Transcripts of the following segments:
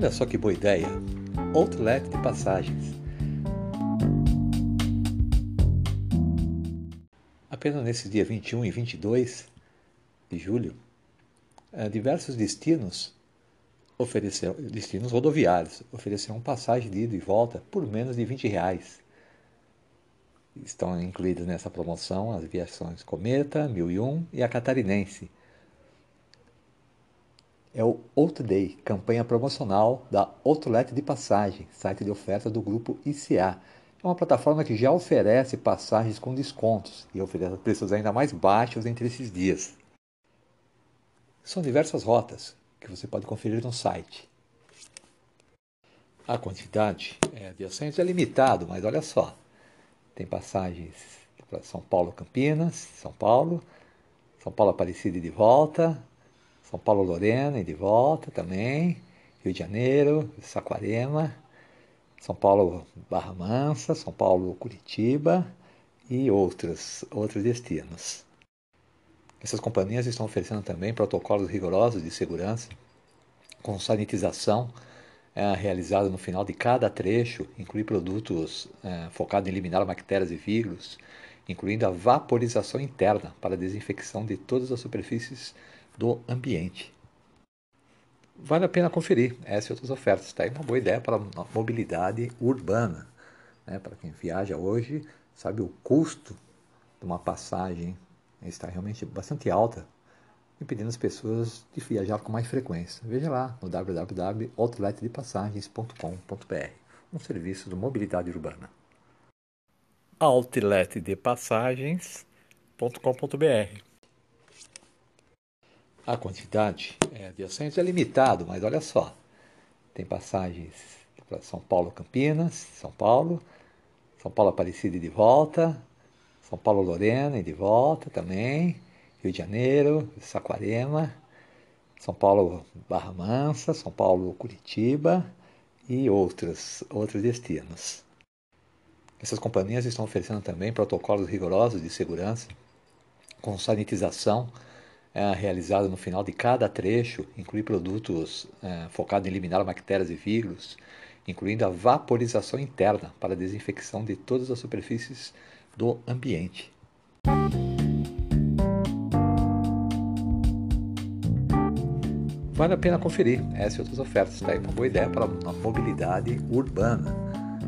Olha só que boa ideia! Outlet de passagens. Apenas nesses dias 21 e 22 de julho, eh, diversos destinos ofereceram, destinos rodoviários ofereceram passagem de ida e volta por menos de 20 reais. Estão incluídas nessa promoção as viações Cometa, 1001 e a Catarinense é o Outday, campanha promocional da Outlet de Passagem, site de oferta do grupo ICA. É uma plataforma que já oferece passagens com descontos e oferece preços ainda mais baixos entre esses dias. São diversas rotas que você pode conferir no site. A quantidade é, de assentos é limitado, mas olha só. Tem passagens para São Paulo, Campinas, São Paulo, São Paulo Aparecida e de volta, são Paulo Lorena e de volta também, Rio de Janeiro, Saquarema, São Paulo Barra Mansa, São Paulo Curitiba. E outros, outros destinos. Essas companhias estão oferecendo também protocolos rigorosos de segurança, com sanitização é, realizada no final de cada trecho, inclui produtos é, focados em eliminar bactérias e vírus, incluindo a vaporização interna para desinfecção de todas as superfícies do ambiente. Vale a pena conferir essa e outras ofertas. Está aí uma boa ideia para a mobilidade urbana. Né? Para quem viaja hoje, sabe o custo de uma passagem está realmente bastante alta, impedindo as pessoas de viajar com mais frequência. Veja lá no www.outletdepassagens.com.br, um serviço de mobilidade urbana. outletdepassagens.com.br a quantidade é, de assentos é limitado, mas olha só. Tem passagens para São Paulo, Campinas, São Paulo, São Paulo Aparecida e de volta, São Paulo Lorena e de volta também, Rio de Janeiro, Saquarema, São Paulo Barra Mansa, São Paulo Curitiba. E outros, outros destinos. Essas companhias estão oferecendo também protocolos rigorosos de segurança, com sanitização é, realizada no final de cada trecho, inclui produtos é, focados em eliminar bactérias e vírus, incluindo a vaporização interna para desinfecção de todas as superfícies do ambiente. Vale a pena conferir essa e outras ofertas. Está aí uma boa ideia para a mobilidade urbana.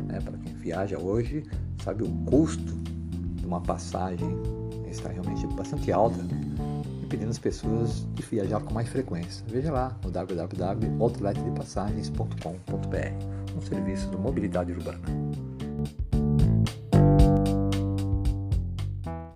Né? Para quem viaja hoje, sabe o custo de uma passagem está realmente bastante alta impedindo as pessoas de viajar com mais frequência. Veja lá no www.outletdepassagens.com.br, um serviço de mobilidade urbana.